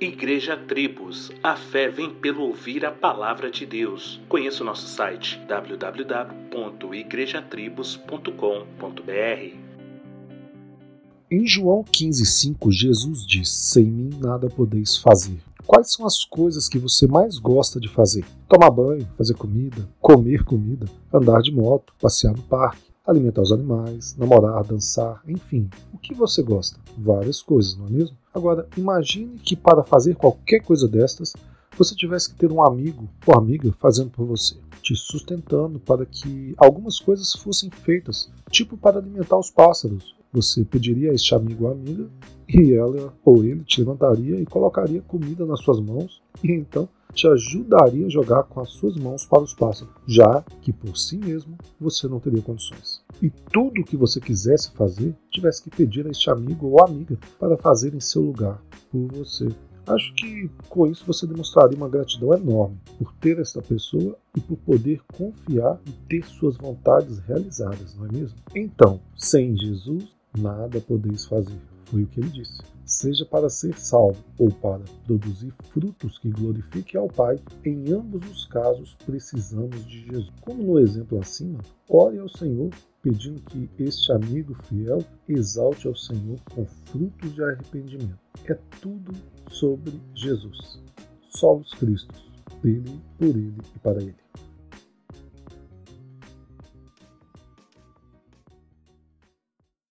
Igreja Tribos, a fé vem pelo ouvir a palavra de Deus. Conheça o nosso site www.igrejatribos.com.br. Em João 15,5, Jesus diz: Sem mim nada podeis fazer. Quais são as coisas que você mais gosta de fazer? Tomar banho, fazer comida, comer comida, andar de moto, passear no parque alimentar os animais, namorar, dançar, enfim. O que você gosta? Várias coisas, não é mesmo? Agora, imagine que para fazer qualquer coisa destas, você tivesse que ter um amigo ou amiga fazendo por você, te sustentando para que algumas coisas fossem feitas, tipo para alimentar os pássaros. Você pediria a este amigo ou amiga e ela ou ele te levantaria e colocaria comida nas suas mãos e então te ajudaria a jogar com as suas mãos para os pássaros, já que por si mesmo você não teria condições. E tudo o que você quisesse fazer, tivesse que pedir a este amigo ou amiga para fazer em seu lugar, por você. Acho que com isso você demonstraria uma gratidão enorme por ter esta pessoa e por poder confiar e ter suas vontades realizadas, não é mesmo? Então, sem Jesus, nada podeis fazer. Foi o que ele disse seja para ser salvo ou para produzir frutos que glorifiquem ao Pai, em ambos os casos precisamos de Jesus. Como no exemplo acima, ore ao Senhor pedindo que este amigo fiel exalte ao Senhor com frutos de arrependimento. É tudo sobre Jesus. Solos Cristos, dele, por ele e para ele.